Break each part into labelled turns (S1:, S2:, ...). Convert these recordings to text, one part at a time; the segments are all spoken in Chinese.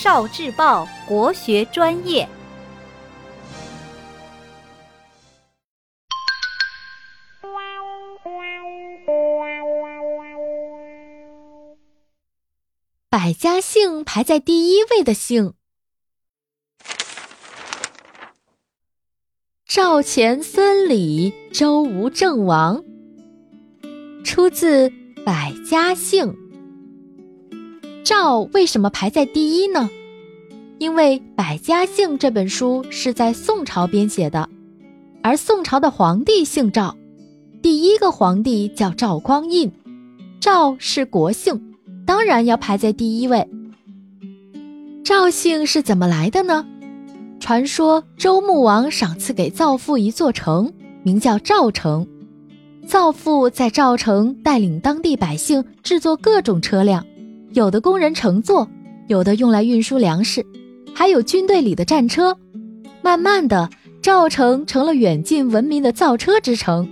S1: 少智报国学专业。
S2: 百家姓排在第一位的姓。赵钱孙李周吴郑王，出自《百家姓》。赵为什么排在第一呢？因为《百家姓》这本书是在宋朝编写的，而宋朝的皇帝姓赵，第一个皇帝叫赵匡胤，赵是国姓，当然要排在第一位。赵姓是怎么来的呢？传说周穆王赏赐给造父一座城，名叫赵城。造父在赵城带领当地百姓制作各种车辆，有的工人乘坐，有的用来运输粮食，还有军队里的战车。慢慢的，赵城成了远近闻名的造车之城。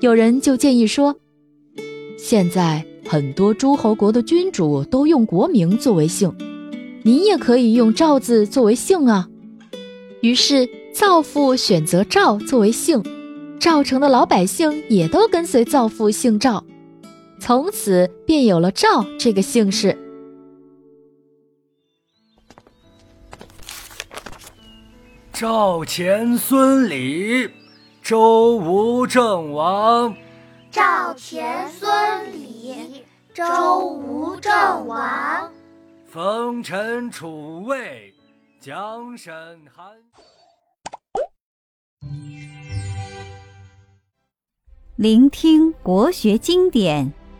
S2: 有人就建议说，现在很多诸侯国的君主都用国名作为姓，您也可以用赵字作为姓啊。于是，造父选择赵作为姓，赵城的老百姓也都跟随造父姓赵，从此便有了赵这个姓氏。
S3: 赵钱孙李，周吴郑王。
S4: 赵钱孙李，周吴郑王。
S3: 冯陈楚卫，蒋沈韩，
S1: 聆听国学经典，